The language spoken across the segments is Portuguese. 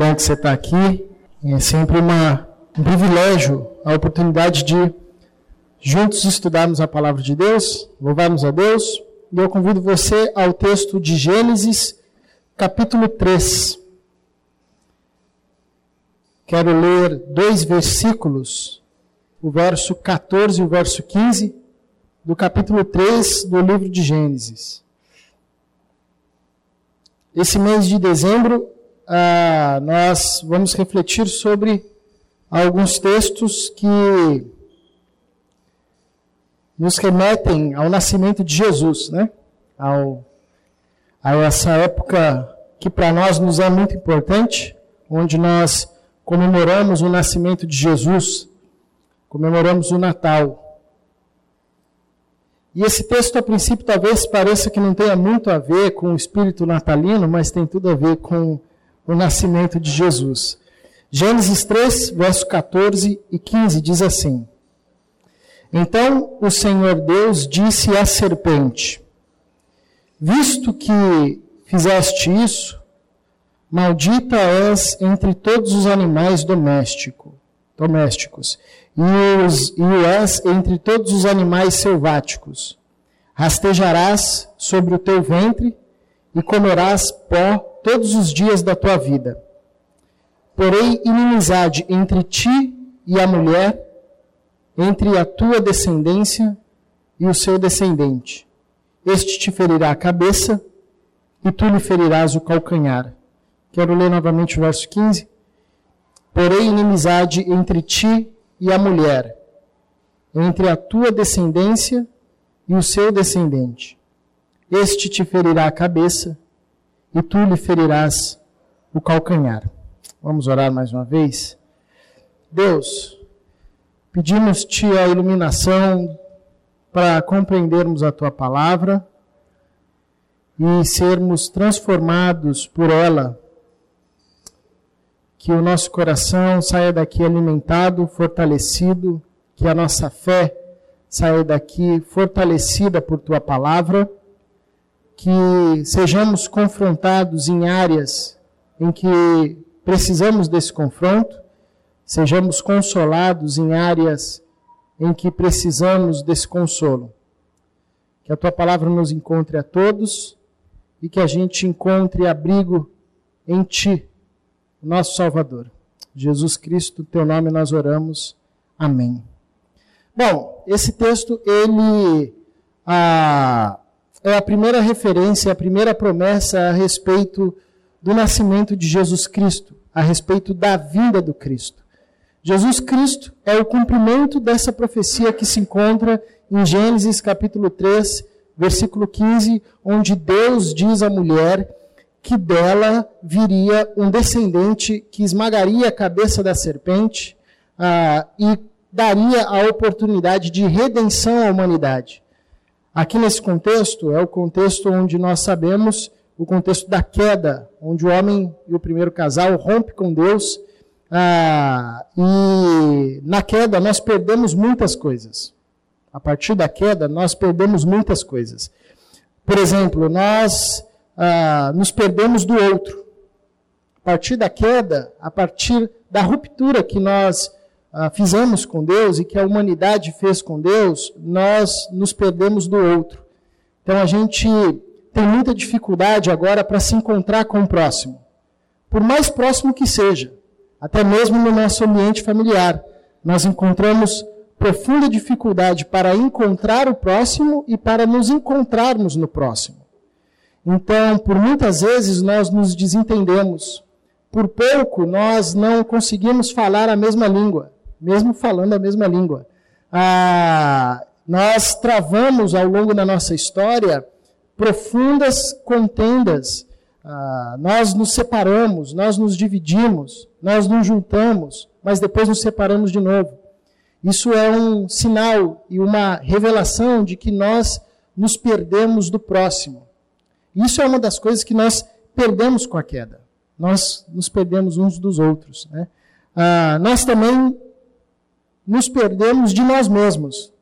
bom que você está aqui. É sempre uma, um privilégio a oportunidade de juntos estudarmos a palavra de Deus, louvarmos a Deus. E eu convido você ao texto de Gênesis, capítulo 3. Quero ler dois versículos, o verso 14 e o verso 15, do capítulo 3 do livro de Gênesis. Esse mês de dezembro ah, nós vamos refletir sobre alguns textos que nos remetem ao nascimento de Jesus, né? Ao, a essa época que para nós nos é muito importante, onde nós comemoramos o nascimento de Jesus, comemoramos o Natal. E esse texto, a princípio, talvez pareça que não tenha muito a ver com o espírito natalino, mas tem tudo a ver com o nascimento de Jesus. Gênesis 3, verso 14 e 15 diz assim: Então o Senhor Deus disse à serpente: Visto que fizeste isso, maldita és entre todos os animais doméstico, domésticos, e, os, e o és entre todos os animais selváticos. Rastejarás sobre o teu ventre e comerás pó todos os dias da tua vida. Porém, inimizade entre ti e a mulher, entre a tua descendência e o seu descendente. Este te ferirá a cabeça e tu lhe ferirás o calcanhar. Quero ler novamente o verso 15. Porém, inimizade entre ti e a mulher, entre a tua descendência e o seu descendente. Este te ferirá a cabeça e tu lhe ferirás o calcanhar. Vamos orar mais uma vez? Deus, pedimos-te a iluminação para compreendermos a tua palavra e sermos transformados por ela. Que o nosso coração saia daqui alimentado, fortalecido, que a nossa fé saia daqui fortalecida por tua palavra que sejamos confrontados em áreas em que precisamos desse confronto, sejamos consolados em áreas em que precisamos desse consolo. Que a tua palavra nos encontre a todos e que a gente encontre abrigo em ti, nosso Salvador. Jesus Cristo, teu nome nós oramos. Amém. Bom, esse texto ele ah, é a primeira referência, a primeira promessa a respeito do nascimento de Jesus Cristo, a respeito da vinda do Cristo. Jesus Cristo é o cumprimento dessa profecia que se encontra em Gênesis capítulo 3, versículo 15, onde Deus diz à mulher que dela viria um descendente que esmagaria a cabeça da serpente ah, e daria a oportunidade de redenção à humanidade. Aqui nesse contexto, é o contexto onde nós sabemos o contexto da queda, onde o homem e o primeiro casal rompe com Deus. Ah, e na queda nós perdemos muitas coisas. A partir da queda nós perdemos muitas coisas. Por exemplo, nós ah, nos perdemos do outro. A partir da queda, a partir da ruptura que nós ah, fizemos com Deus e que a humanidade fez com Deus, nós nos perdemos do outro. Então a gente tem muita dificuldade agora para se encontrar com o próximo. Por mais próximo que seja, até mesmo no nosso ambiente familiar, nós encontramos profunda dificuldade para encontrar o próximo e para nos encontrarmos no próximo. Então, por muitas vezes nós nos desentendemos. Por pouco nós não conseguimos falar a mesma língua mesmo falando a mesma língua. Ah, nós travamos ao longo da nossa história profundas contendas. Ah, nós nos separamos, nós nos dividimos, nós nos juntamos, mas depois nos separamos de novo. Isso é um sinal e uma revelação de que nós nos perdemos do próximo. Isso é uma das coisas que nós perdemos com a queda. Nós nos perdemos uns dos outros. Né? Ah, nós também nos perdemos de nós mesmos.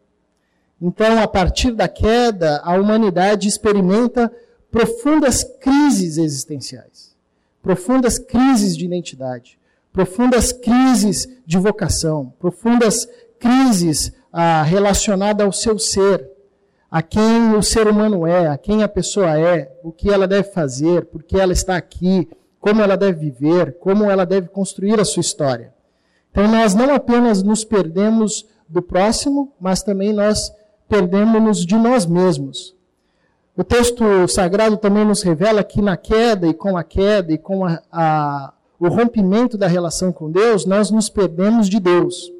Então, a partir da queda, a humanidade experimenta profundas crises existenciais. profundas crises de identidade, profundas crises de vocação, profundas crises ah, relacionadas ao seu ser, a quem o ser humano é, a quem a pessoa é, o que ela deve fazer, por que ela está aqui, como ela deve viver, como ela deve construir a sua história. Então nós não apenas nos perdemos do próximo, mas também nós perdemos-nos de nós mesmos. O texto sagrado também nos revela que na queda e com a queda e com a, a, o rompimento da relação com Deus, nós nos perdemos de Deus.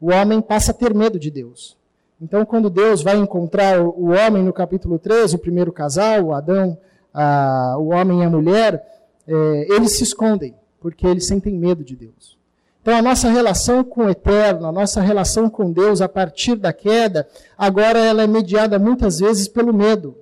O homem passa a ter medo de Deus. Então, quando Deus vai encontrar o homem no capítulo 13, o primeiro casal, o Adão, a, o homem e a mulher, é, eles se escondem, porque eles sentem medo de Deus. Então, a nossa relação com o eterno, a nossa relação com Deus a partir da queda, agora ela é mediada muitas vezes pelo medo.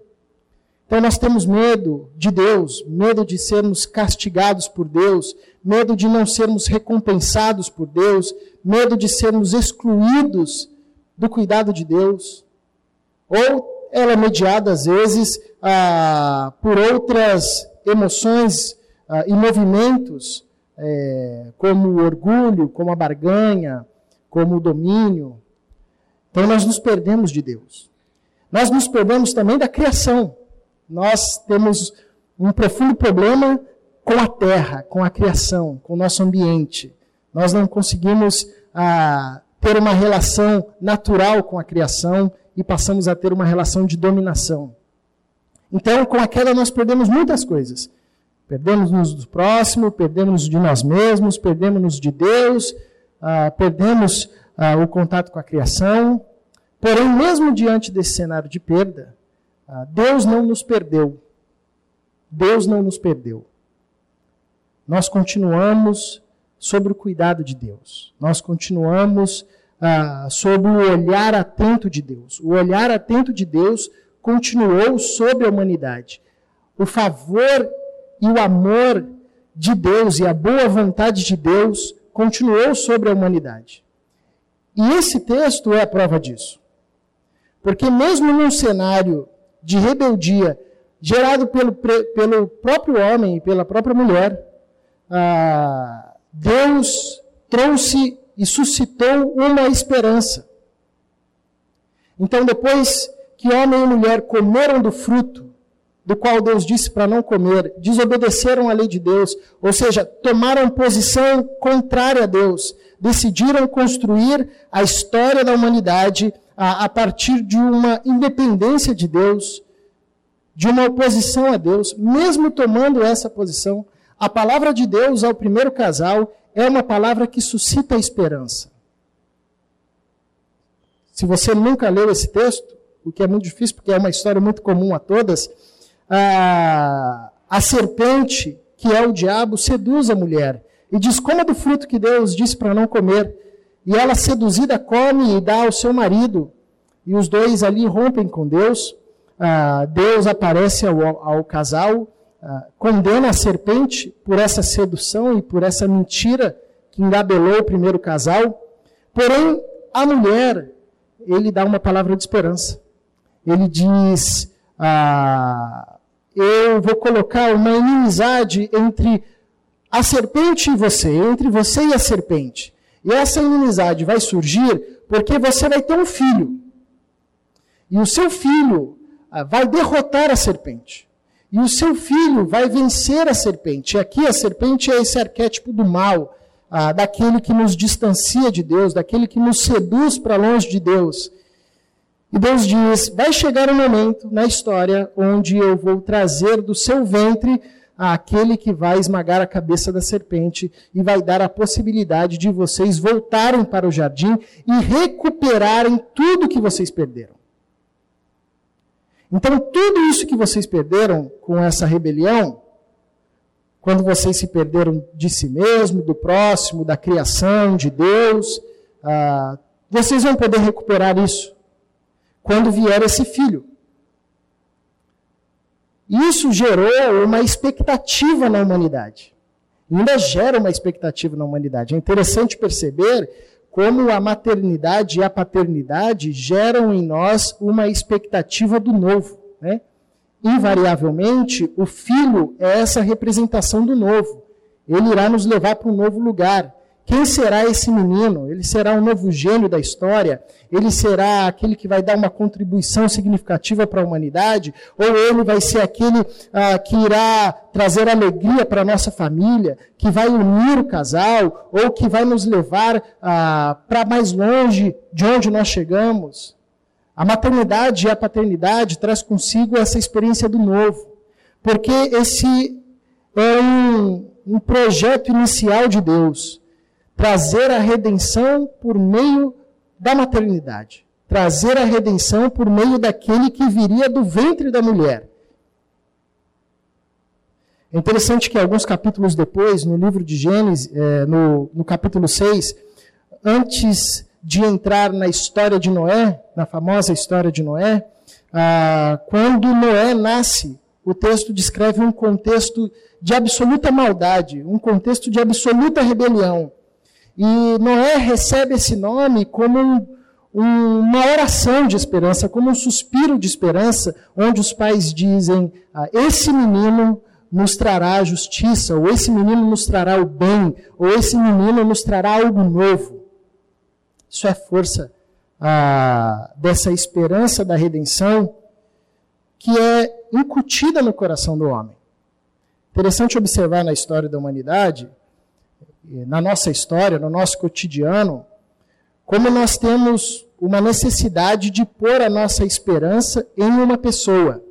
Então, nós temos medo de Deus, medo de sermos castigados por Deus, medo de não sermos recompensados por Deus, medo de sermos excluídos do cuidado de Deus, ou ela é mediada, às vezes, ah, por outras emoções ah, e movimentos, é, como o orgulho, como a barganha, como o domínio. Então, nós nos perdemos de Deus. Nós nos perdemos também da criação. Nós temos um profundo problema com a terra, com a criação, com o nosso ambiente. Nós não conseguimos ah, ter uma relação natural com a criação e passamos a ter uma relação de dominação. Então, com a queda, nós perdemos muitas coisas. Perdemos-nos do próximo, perdemos-nos de nós mesmos, perdemos-nos de Deus, ah, perdemos ah, o contato com a criação. Porém, mesmo diante desse cenário de perda, ah, Deus não nos perdeu. Deus não nos perdeu. Nós continuamos sobre o cuidado de Deus. Nós continuamos ah, sob o olhar atento de Deus. O olhar atento de Deus continuou sobre a humanidade. O favor e o amor de Deus e a boa vontade de Deus continuou sobre a humanidade. E esse texto é a prova disso. Porque mesmo num cenário de rebeldia gerado pelo, pelo próprio homem e pela própria mulher, ah, Deus trouxe e suscitou uma esperança. Então, depois que homem e mulher comeram do fruto, do qual Deus disse para não comer, desobedeceram a lei de Deus, ou seja, tomaram posição contrária a Deus, decidiram construir a história da humanidade a, a partir de uma independência de Deus, de uma oposição a Deus, mesmo tomando essa posição, a palavra de Deus ao primeiro casal é uma palavra que suscita esperança. Se você nunca leu esse texto, o que é muito difícil porque é uma história muito comum a todas, a, a serpente, que é o diabo, seduz a mulher e diz: Coma do fruto que Deus disse para não comer. E ela, seduzida, come e dá ao seu marido. E os dois ali rompem com Deus. Ah, Deus aparece ao, ao casal ah, condena a serpente por essa sedução e por essa mentira que engabelou o primeiro casal. Porém, a mulher, ele dá uma palavra de esperança. Ele diz: ah, Eu vou colocar uma inimizade entre a serpente e você, entre você e a serpente. E essa inimizade vai surgir porque você vai ter um filho. E o seu filho ah, vai derrotar a serpente. E o seu filho vai vencer a serpente. E aqui a serpente é esse arquétipo do mal, ah, daquele que nos distancia de Deus, daquele que nos seduz para longe de Deus. E Deus diz: vai chegar um momento na história onde eu vou trazer do seu ventre aquele que vai esmagar a cabeça da serpente e vai dar a possibilidade de vocês voltarem para o jardim e recuperarem tudo que vocês perderam. Então, tudo isso que vocês perderam com essa rebelião, quando vocês se perderam de si mesmo, do próximo, da criação, de Deus, ah, vocês vão poder recuperar isso quando vier esse filho. Isso gerou uma expectativa na humanidade. Ainda gera uma expectativa na humanidade. É interessante perceber como a maternidade e a paternidade geram em nós uma expectativa do novo. Né? invariavelmente, o filho é essa representação do novo. Ele irá nos levar para um novo lugar. Quem será esse menino? Ele será um novo gênio da história? Ele será aquele que vai dar uma contribuição significativa para a humanidade? Ou ele vai ser aquele ah, que irá trazer alegria para a nossa família, que vai unir o casal, ou que vai nos levar ah, para mais longe de onde nós chegamos? A maternidade e a paternidade traz consigo essa experiência do novo, porque esse é um, um projeto inicial de Deus trazer a redenção por meio da maternidade, trazer a redenção por meio daquele que viria do ventre da mulher. É interessante que alguns capítulos depois, no livro de Gênesis, é, no, no capítulo 6, antes de entrar na história de Noé, na famosa história de Noé, ah, quando Noé nasce, o texto descreve um contexto de absoluta maldade, um contexto de absoluta rebelião. E Noé recebe esse nome como um, um, uma oração de esperança, como um suspiro de esperança, onde os pais dizem: ah, esse menino nos trará a justiça, ou esse menino nos trará o bem, ou esse menino nos trará algo novo. Isso é força ah, dessa esperança da redenção que é incutida no coração do homem. Interessante observar na história da humanidade na nossa história, no nosso cotidiano, como nós temos uma necessidade de pôr a nossa esperança em uma pessoa.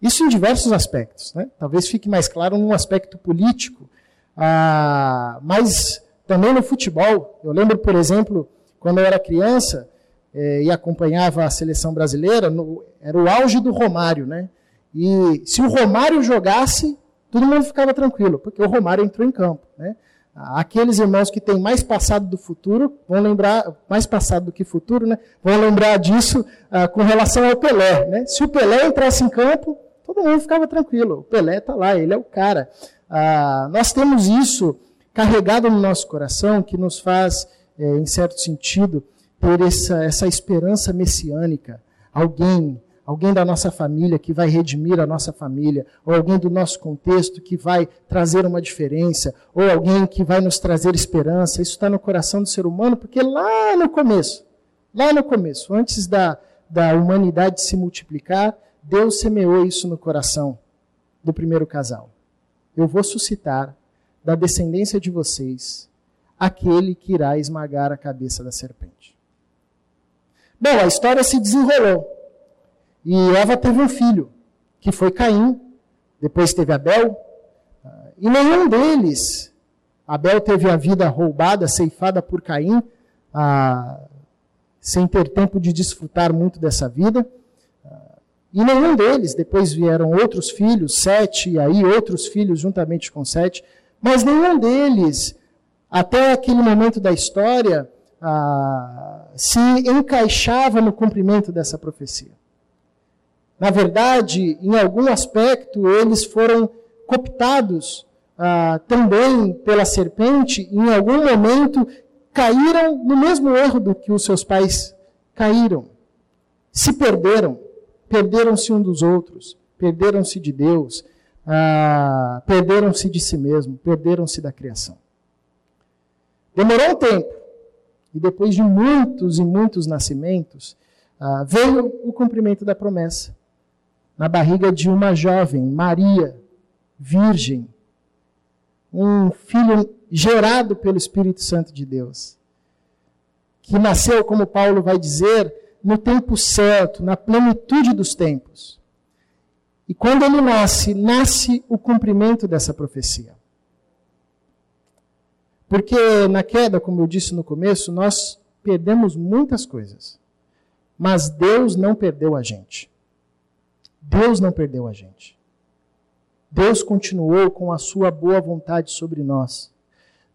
Isso em diversos aspectos. Né? Talvez fique mais claro num aspecto político, ah, mas também no futebol. Eu lembro, por exemplo, quando eu era criança eh, e acompanhava a seleção brasileira, no, era o auge do Romário. Né? E se o Romário jogasse, todo mundo ficava tranquilo, porque o Romário entrou em campo. Né? Aqueles irmãos que têm mais passado do futuro, vão lembrar, mais passado do que futuro, né? Vão lembrar disso ah, com relação ao Pelé, né? Se o Pelé entrasse em campo, todo mundo ficava tranquilo. O Pelé está lá, ele é o cara. Ah, nós temos isso carregado no nosso coração que nos faz, é, em certo sentido, ter essa, essa esperança messiânica. Alguém alguém da nossa família que vai redimir a nossa família, ou alguém do nosso contexto que vai trazer uma diferença, ou alguém que vai nos trazer esperança. Isso está no coração do ser humano, porque lá no começo, lá no começo, antes da, da humanidade se multiplicar, Deus semeou isso no coração do primeiro casal. Eu vou suscitar da descendência de vocês aquele que irá esmagar a cabeça da serpente. Bom, a história se desenrolou. E Eva teve um filho, que foi Caim, depois teve Abel, ah, e nenhum deles, Abel teve a vida roubada, ceifada por Caim, ah, sem ter tempo de desfrutar muito dessa vida. Ah, e nenhum deles, depois vieram outros filhos, sete, e aí outros filhos juntamente com sete, mas nenhum deles, até aquele momento da história, se encaixava no cumprimento dessa profecia. Na verdade, em algum aspecto, eles foram cooptados ah, também pela serpente, em algum momento caíram no mesmo erro do que os seus pais caíram. Se perderam, perderam-se um dos outros, perderam-se de Deus, ah, perderam-se de si mesmo, perderam-se da criação. Demorou um tempo, e depois de muitos e muitos nascimentos, ah, veio o cumprimento da promessa na barriga de uma jovem, Maria, virgem, um filho gerado pelo Espírito Santo de Deus, que nasceu, como Paulo vai dizer, no tempo certo, na plenitude dos tempos. E quando ele nasce, nasce o cumprimento dessa profecia. Porque na queda, como eu disse no começo, nós perdemos muitas coisas. Mas Deus não perdeu a gente. Deus não perdeu a gente. Deus continuou com a sua boa vontade sobre nós.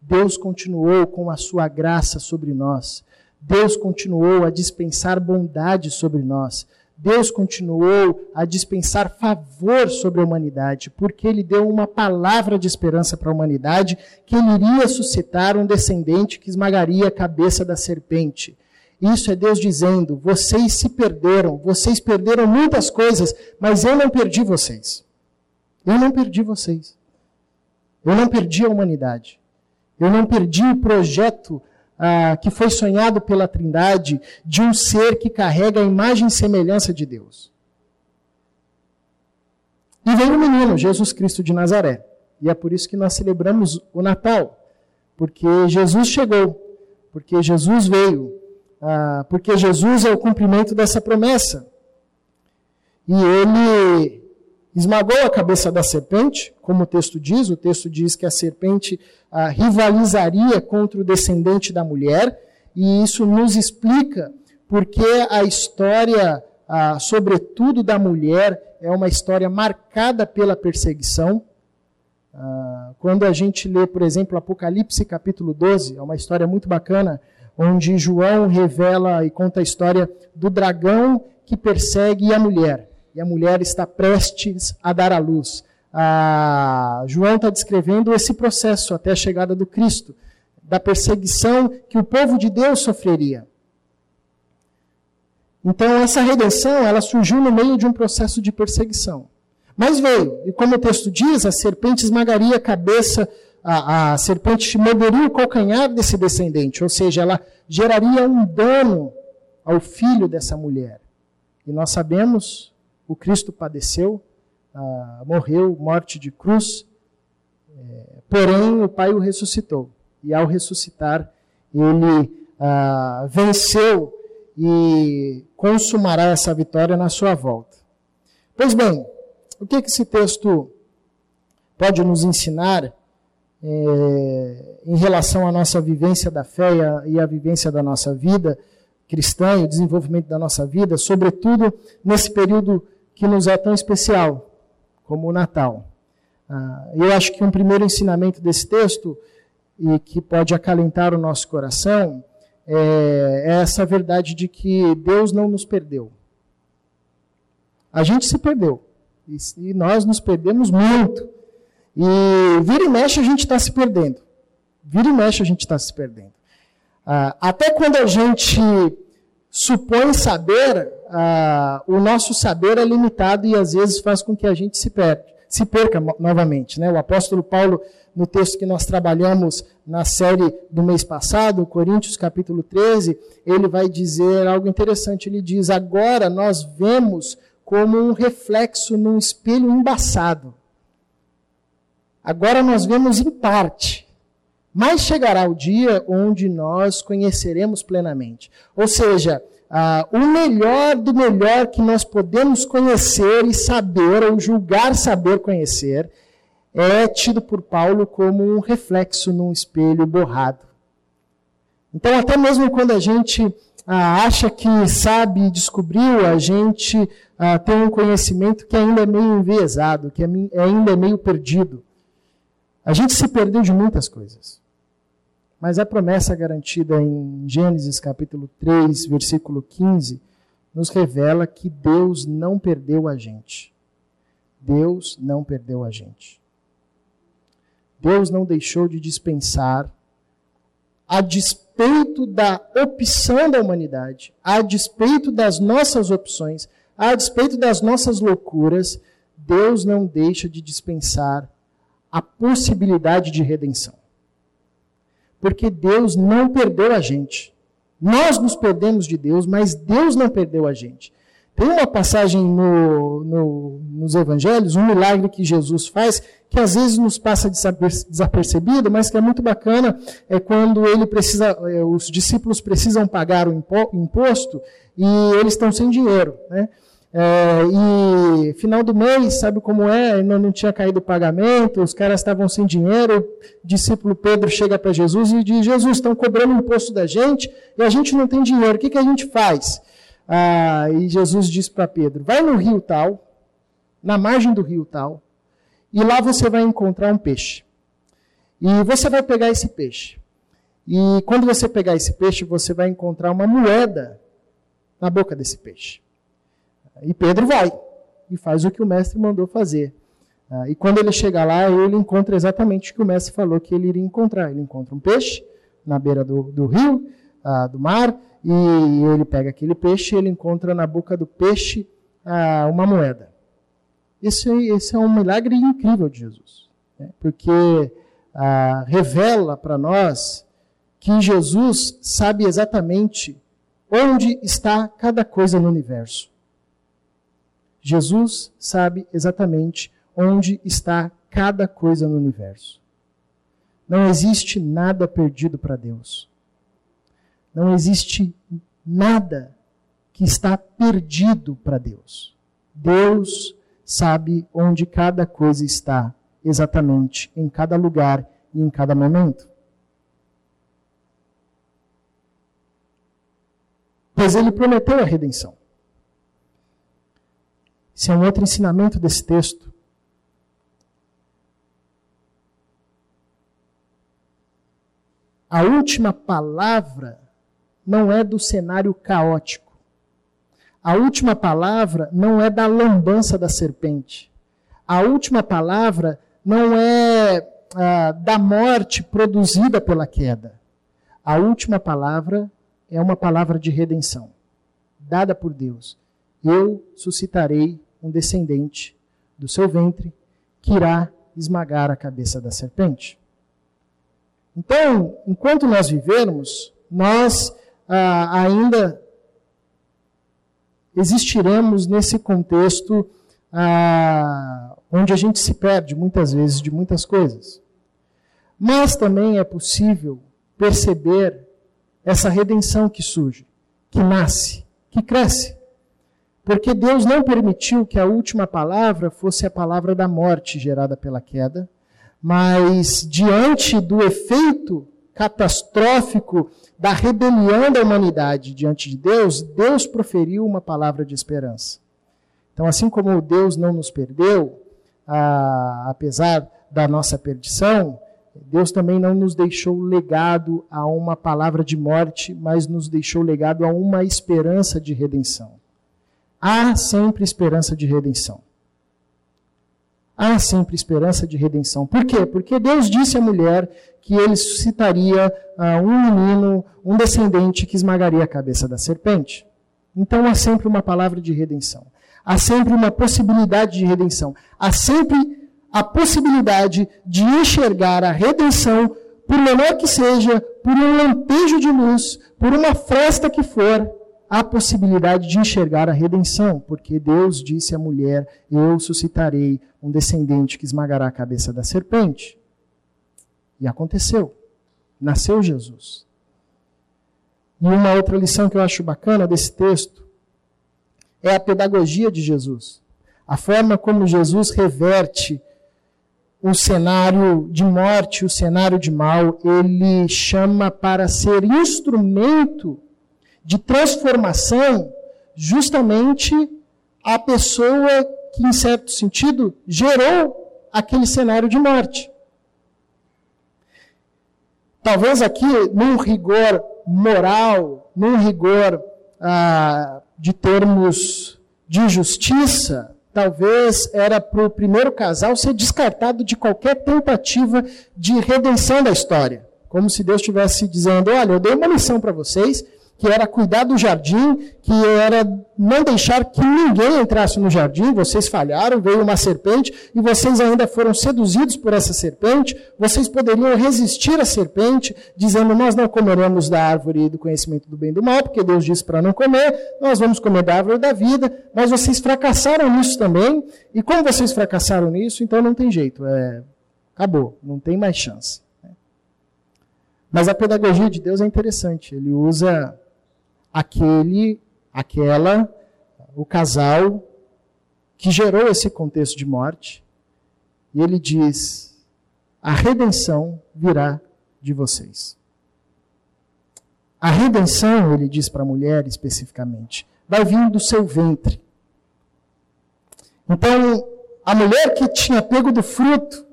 Deus continuou com a sua graça sobre nós. Deus continuou a dispensar bondade sobre nós. Deus continuou a dispensar favor sobre a humanidade, porque Ele deu uma palavra de esperança para a humanidade, que Ele iria suscitar um descendente que esmagaria a cabeça da serpente. Isso é Deus dizendo: vocês se perderam, vocês perderam muitas coisas, mas eu não perdi vocês. Eu não perdi vocês. Eu não perdi a humanidade. Eu não perdi o projeto ah, que foi sonhado pela Trindade de um ser que carrega a imagem e semelhança de Deus. E veio o menino, Jesus Cristo de Nazaré. E é por isso que nós celebramos o Natal. Porque Jesus chegou, porque Jesus veio, ah, porque Jesus é o cumprimento dessa promessa. E ele esmagou a cabeça da serpente, como o texto diz. O texto diz que a serpente ah, rivalizaria contra o descendente da mulher, e isso nos explica porque a história, ah, sobretudo da mulher, é uma história marcada pela perseguição. Ah, quando a gente lê, por exemplo, Apocalipse capítulo 12, é uma história muito bacana, onde João revela e conta a história do dragão que persegue a mulher e a mulher está prestes a dar à luz. Ah, João está descrevendo esse processo até a chegada do Cristo, da perseguição que o povo de Deus sofreria. Então, essa redenção, ela surgiu no meio de um processo de perseguição. Mas veio, e como o texto diz, a serpente esmagaria a cabeça, a, a serpente morderia o calcanhar desse descendente, ou seja, ela geraria um dano ao filho dessa mulher. E nós sabemos o Cristo padeceu, ah, morreu, morte de cruz, é, porém o Pai o ressuscitou. E ao ressuscitar, ele ah, venceu e consumará essa vitória na sua volta. Pois bem, o que, que esse texto pode nos ensinar é, em relação à nossa vivência da fé e a, e a vivência da nossa vida cristã e o desenvolvimento da nossa vida, sobretudo nesse período que nos é tão especial, como o Natal. Ah, eu acho que um primeiro ensinamento desse texto, e que pode acalentar o nosso coração, é, é essa verdade de que Deus não nos perdeu. A gente se perdeu. E, e nós nos perdemos muito. E vira e mexe a gente está se perdendo. Vira e mexe a gente está se perdendo. Ah, até quando a gente supõe saber, ah, o nosso saber é limitado e às vezes faz com que a gente se, perde, se perca novamente. Né? O apóstolo Paulo, no texto que nós trabalhamos na série do mês passado, Coríntios capítulo 13, ele vai dizer algo interessante. Ele diz: Agora nós vemos como um reflexo num espelho embaçado. Agora nós vemos em parte. Mas chegará o dia onde nós conheceremos plenamente. Ou seja, ah, o melhor do melhor que nós podemos conhecer e saber, ou julgar saber conhecer, é tido por Paulo como um reflexo num espelho borrado. Então, até mesmo quando a gente ah, acha que sabe e descobriu, a gente ah, tem um conhecimento que ainda é meio enviesado, que é ainda é meio perdido. A gente se perdeu de muitas coisas. Mas a promessa garantida em Gênesis capítulo 3, versículo 15, nos revela que Deus não perdeu a gente. Deus não perdeu a gente. Deus não deixou de dispensar, a despeito da opção da humanidade, a despeito das nossas opções, a despeito das nossas loucuras, Deus não deixa de dispensar a possibilidade de redenção porque Deus não perdeu a gente. Nós nos perdemos de Deus, mas Deus não perdeu a gente. Tem uma passagem no, no, nos evangelhos, um milagre que Jesus faz, que às vezes nos passa desapercebido, mas que é muito bacana, é quando ele precisa, é, os discípulos precisam pagar o imposto e eles estão sem dinheiro. Né? É, e final do mês, sabe como é? Ainda não tinha caído o pagamento, os caras estavam sem dinheiro. O discípulo Pedro chega para Jesus e diz: Jesus, estão cobrando imposto da gente e a gente não tem dinheiro, o que, que a gente faz? Ah, e Jesus diz para Pedro: Vai no rio tal, na margem do rio tal, e lá você vai encontrar um peixe. E você vai pegar esse peixe. E quando você pegar esse peixe, você vai encontrar uma moeda na boca desse peixe. E Pedro vai e faz o que o mestre mandou fazer. Ah, e quando ele chega lá, ele encontra exatamente o que o mestre falou que ele iria encontrar. Ele encontra um peixe na beira do, do rio, ah, do mar e ele pega aquele peixe e ele encontra na boca do peixe ah, uma moeda. Esse, esse é um milagre incrível de Jesus, né? porque ah, revela para nós que Jesus sabe exatamente onde está cada coisa no universo. Jesus sabe exatamente onde está cada coisa no universo. Não existe nada perdido para Deus. Não existe nada que está perdido para Deus. Deus sabe onde cada coisa está, exatamente, em cada lugar e em cada momento. Pois ele prometeu a redenção. Esse é um outro ensinamento desse texto. A última palavra não é do cenário caótico. A última palavra não é da lambança da serpente. A última palavra não é ah, da morte produzida pela queda. A última palavra é uma palavra de redenção, dada por Deus. Eu suscitarei um descendente do seu ventre que irá esmagar a cabeça da serpente. Então, enquanto nós vivermos, nós ah, ainda existiremos nesse contexto ah, onde a gente se perde muitas vezes de muitas coisas. Mas também é possível perceber essa redenção que surge, que nasce, que cresce. Porque Deus não permitiu que a última palavra fosse a palavra da morte gerada pela queda, mas diante do efeito catastrófico da rebelião da humanidade diante de Deus, Deus proferiu uma palavra de esperança. Então, assim como Deus não nos perdeu, a, apesar da nossa perdição, Deus também não nos deixou legado a uma palavra de morte, mas nos deixou legado a uma esperança de redenção. Há sempre esperança de redenção. Há sempre esperança de redenção. Por quê? Porque Deus disse à mulher que ele suscitaria uh, um menino, um descendente que esmagaria a cabeça da serpente. Então há sempre uma palavra de redenção. Há sempre uma possibilidade de redenção. Há sempre a possibilidade de enxergar a redenção, por menor que seja, por um lampejo de luz, por uma fresta que for, a possibilidade de enxergar a redenção, porque Deus disse à mulher: Eu suscitarei um descendente que esmagará a cabeça da serpente. E aconteceu. Nasceu Jesus. E uma outra lição que eu acho bacana desse texto é a pedagogia de Jesus. A forma como Jesus reverte o cenário de morte, o cenário de mal, ele chama para ser instrumento de transformação justamente a pessoa que, em certo sentido, gerou aquele cenário de morte. Talvez aqui, num rigor moral, num rigor ah, de termos de justiça, talvez era para o primeiro casal ser descartado de qualquer tentativa de redenção da história. Como se Deus estivesse dizendo: olha, eu dei uma missão para vocês, que era cuidar do jardim, que era não deixar que ninguém entrasse no jardim. Vocês falharam, veio uma serpente e vocês ainda foram seduzidos por essa serpente. Vocês poderiam resistir à serpente, dizendo: Nós não comeremos da árvore do conhecimento do bem e do mal, porque Deus disse para não comer, nós vamos comer da árvore da vida. Mas vocês fracassaram nisso também, e como vocês fracassaram nisso, então não tem jeito, é, acabou, não tem mais chance. Mas a pedagogia de Deus é interessante. Ele usa aquele, aquela, o casal que gerou esse contexto de morte. E ele diz: a redenção virá de vocês. A redenção, ele diz para a mulher especificamente, vai vir do seu ventre. Então, a mulher que tinha pego do fruto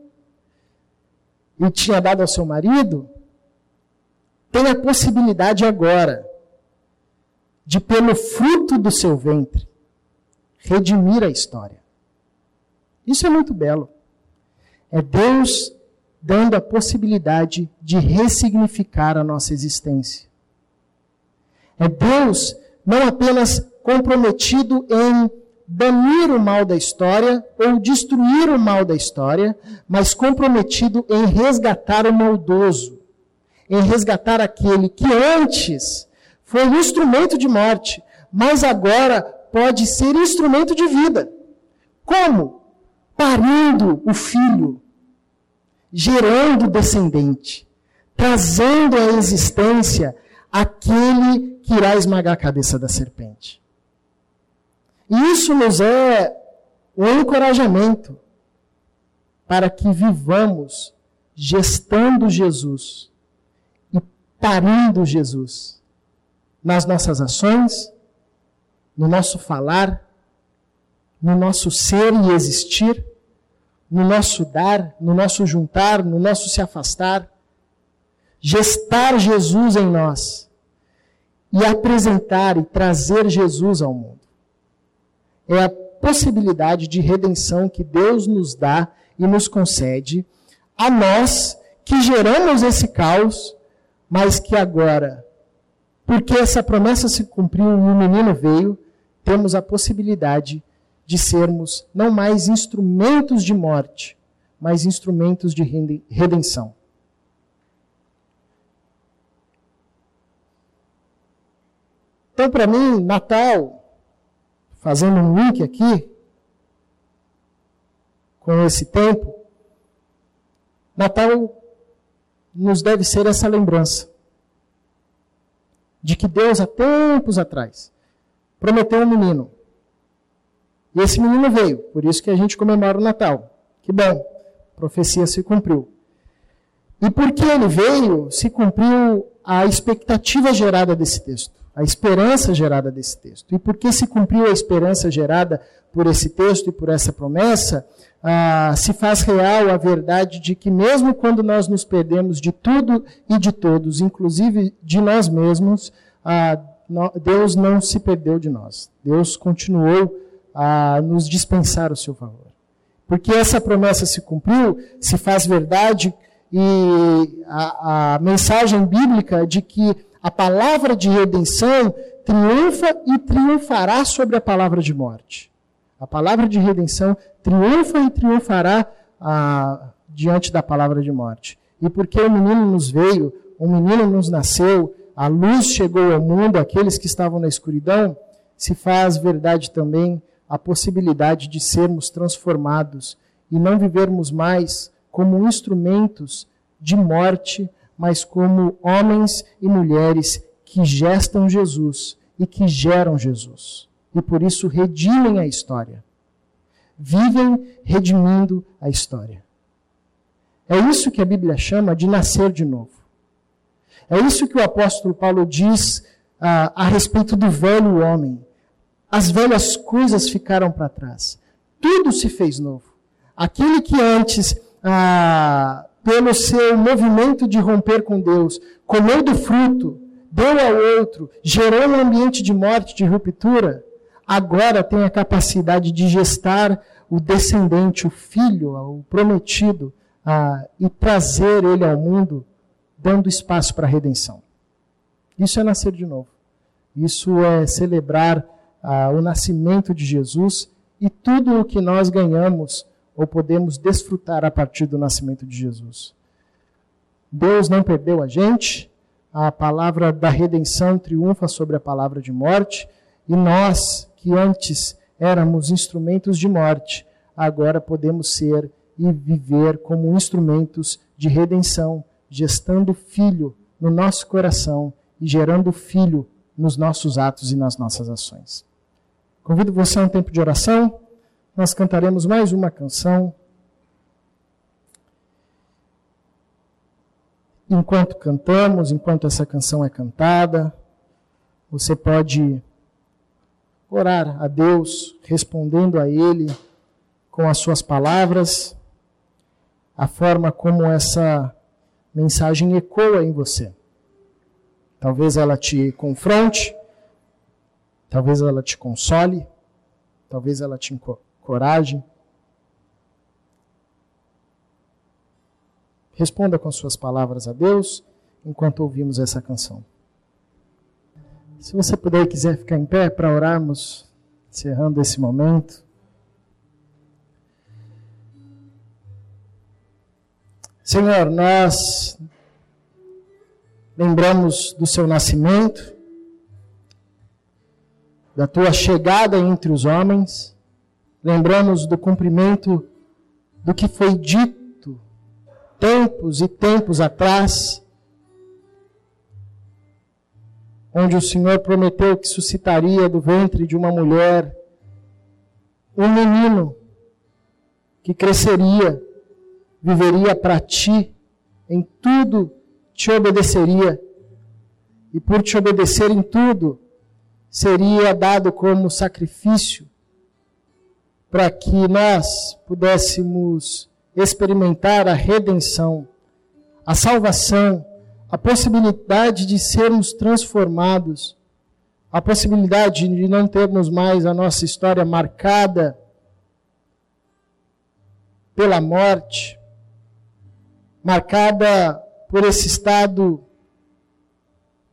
e tinha dado ao seu marido, tem a possibilidade agora de, pelo fruto do seu ventre, redimir a história. Isso é muito belo. É Deus dando a possibilidade de ressignificar a nossa existência. É Deus não apenas comprometido em banir o mal da história ou destruir o mal da história, mas comprometido em resgatar o maldoso, em resgatar aquele que antes foi um instrumento de morte, mas agora pode ser instrumento de vida. Como? Parindo o filho, gerando descendente, trazendo à existência aquele que irá esmagar a cabeça da serpente. E isso nos é um encorajamento para que vivamos gestando Jesus e parindo Jesus nas nossas ações, no nosso falar, no nosso ser e existir, no nosso dar, no nosso juntar, no nosso se afastar. Gestar Jesus em nós e apresentar e trazer Jesus ao mundo. É a possibilidade de redenção que Deus nos dá e nos concede a nós que geramos esse caos, mas que agora, porque essa promessa se cumpriu e o menino veio, temos a possibilidade de sermos não mais instrumentos de morte, mas instrumentos de redenção. Então, para mim, Natal, fazendo um link aqui com esse tempo, Natal nos deve ser essa lembrança de que Deus, há tempos atrás, prometeu um menino. E esse menino veio, por isso que a gente comemora o Natal. Que bom, a profecia se cumpriu. E porque ele veio, se cumpriu a expectativa gerada desse texto a esperança gerada desse texto. E porque se cumpriu a esperança gerada por esse texto e por essa promessa, ah, se faz real a verdade de que, mesmo quando nós nos perdemos de tudo e de todos, inclusive de nós mesmos, ah, Deus não se perdeu de nós. Deus continuou a nos dispensar o seu favor. Porque essa promessa se cumpriu, se faz verdade, e a, a mensagem bíblica de que a palavra de redenção triunfa e triunfará sobre a palavra de morte. A palavra de redenção triunfa e triunfará ah, diante da palavra de morte. E porque o menino nos veio, o menino nos nasceu, a luz chegou ao mundo, aqueles que estavam na escuridão, se faz verdade também a possibilidade de sermos transformados e não vivermos mais como instrumentos de morte, mas como homens e mulheres que gestam Jesus e que geram Jesus. E por isso redimem a história. Vivem redimindo a história. É isso que a Bíblia chama de nascer de novo. É isso que o apóstolo Paulo diz ah, a respeito do velho homem. As velhas coisas ficaram para trás. Tudo se fez novo. Aquele que antes ah, pelo seu movimento de romper com Deus, comeu do fruto, deu ao outro, gerou um ambiente de morte, de ruptura, agora tem a capacidade de gestar o descendente, o filho, o prometido, ah, e trazer ele ao mundo, dando espaço para a redenção. Isso é nascer de novo. Isso é celebrar ah, o nascimento de Jesus e tudo o que nós ganhamos ou podemos desfrutar a partir do nascimento de Jesus. Deus não perdeu a gente, a palavra da redenção triunfa sobre a palavra de morte, e nós, que antes éramos instrumentos de morte, agora podemos ser e viver como instrumentos de redenção, gestando filho no nosso coração e gerando filho nos nossos atos e nas nossas ações. Convido você a um tempo de oração nós cantaremos mais uma canção. Enquanto cantamos, enquanto essa canção é cantada, você pode orar a Deus, respondendo a Ele com as suas palavras, a forma como essa mensagem ecoa em você. Talvez ela te confronte, talvez ela te console, talvez ela te coragem. Responda com suas palavras a Deus enquanto ouvimos essa canção. Se você puder e quiser ficar em pé para orarmos, encerrando esse momento. Senhor, nós lembramos do seu nascimento, da tua chegada entre os homens, lembramos do cumprimento do que foi dito tempos e tempos atrás onde o Senhor prometeu que suscitaria do ventre de uma mulher um menino que cresceria, viveria para ti, em tudo te obedeceria, e por te obedecer em tudo, seria dado como sacrifício para que nós pudéssemos experimentar a redenção, a salvação a possibilidade de sermos transformados, a possibilidade de não termos mais a nossa história marcada pela morte, marcada por esse estado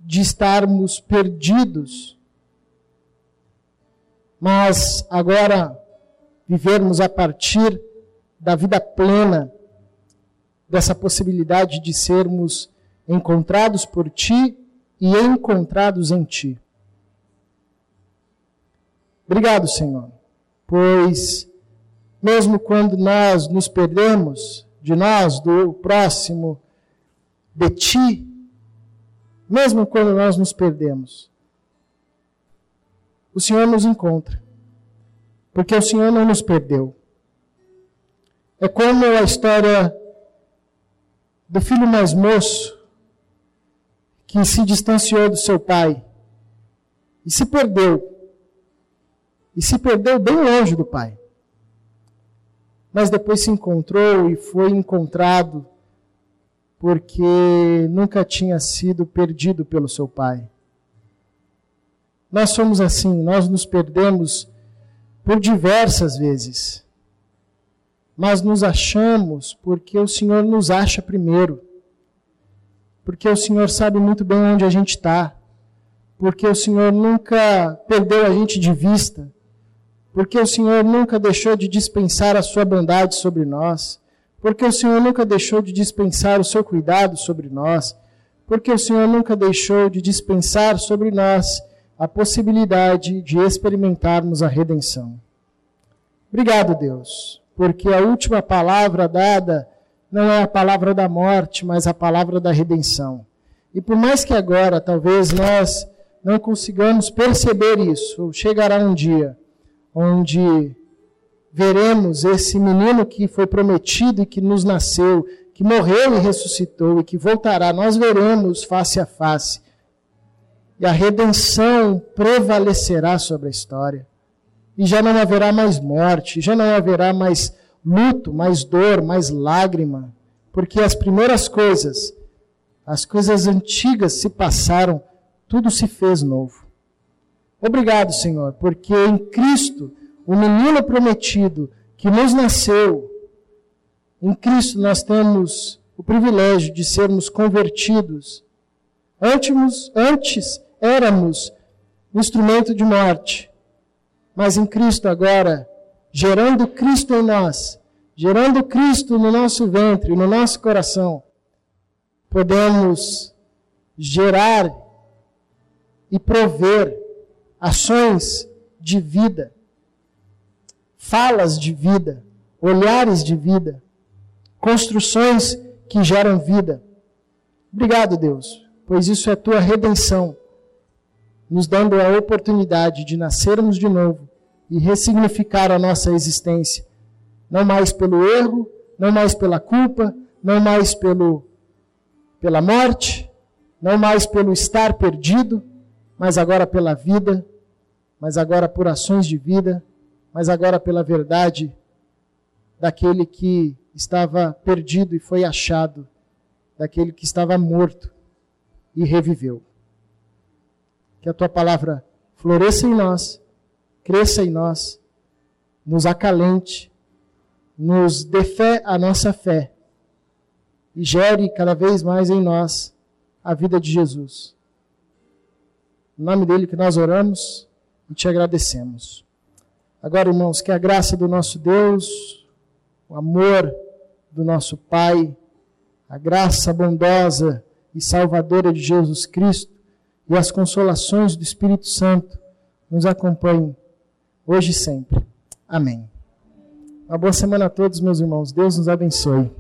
de estarmos perdidos, mas agora vivermos a partir da vida plena, dessa possibilidade de sermos encontrados por ti e encontrados em ti. Obrigado, Senhor, pois mesmo quando nós nos perdemos de nós, do próximo, de ti, mesmo quando nós nos perdemos, o Senhor nos encontra, porque o Senhor não nos perdeu. É como a história do filho mais moço que se distanciou do seu pai e se perdeu. E se perdeu bem longe do pai. Mas depois se encontrou e foi encontrado porque nunca tinha sido perdido pelo seu pai. Nós somos assim, nós nos perdemos por diversas vezes. Mas nos achamos porque o Senhor nos acha primeiro porque o Senhor sabe muito bem onde a gente está, porque o Senhor nunca perdeu a gente de vista, porque o Senhor nunca deixou de dispensar a sua bondade sobre nós, porque o Senhor nunca deixou de dispensar o seu cuidado sobre nós, porque o Senhor nunca deixou de dispensar sobre nós a possibilidade de experimentarmos a redenção. Obrigado, Deus, porque a última palavra dada não é a palavra da morte, mas a palavra da redenção. E por mais que agora talvez nós não consigamos perceber isso, chegará um dia onde veremos esse menino que foi prometido e que nos nasceu, que morreu e ressuscitou e que voltará, nós veremos face a face. E a redenção prevalecerá sobre a história. E já não haverá mais morte, já não haverá mais luto, mais dor, mais lágrima, porque as primeiras coisas, as coisas antigas se passaram, tudo se fez novo. Obrigado, Senhor, porque em Cristo, o menino prometido que nos nasceu, em Cristo nós temos o privilégio de sermos convertidos. Antes, antes éramos instrumento de morte, mas em Cristo agora gerando Cristo em nós, gerando Cristo no nosso ventre, no nosso coração, podemos gerar e prover ações de vida, falas de vida, olhares de vida, construções que geram vida. Obrigado, Deus, pois isso é tua redenção, nos dando a oportunidade de nascermos de novo e ressignificar a nossa existência. Não mais pelo erro, não mais pela culpa, não mais pelo, pela morte, não mais pelo estar perdido, mas agora pela vida, mas agora por ações de vida, mas agora pela verdade daquele que estava perdido e foi achado, daquele que estava morto e reviveu. Que a tua palavra floresça em nós cresça em nós, nos acalente, nos dê fé a nossa fé e gere cada vez mais em nós a vida de Jesus. Em nome dele que nós oramos e te agradecemos. Agora, irmãos, que a graça do nosso Deus, o amor do nosso Pai, a graça bondosa e salvadora de Jesus Cristo e as consolações do Espírito Santo nos acompanhem hoje e sempre. Amém. Uma boa semana a todos, meus irmãos. Deus nos abençoe.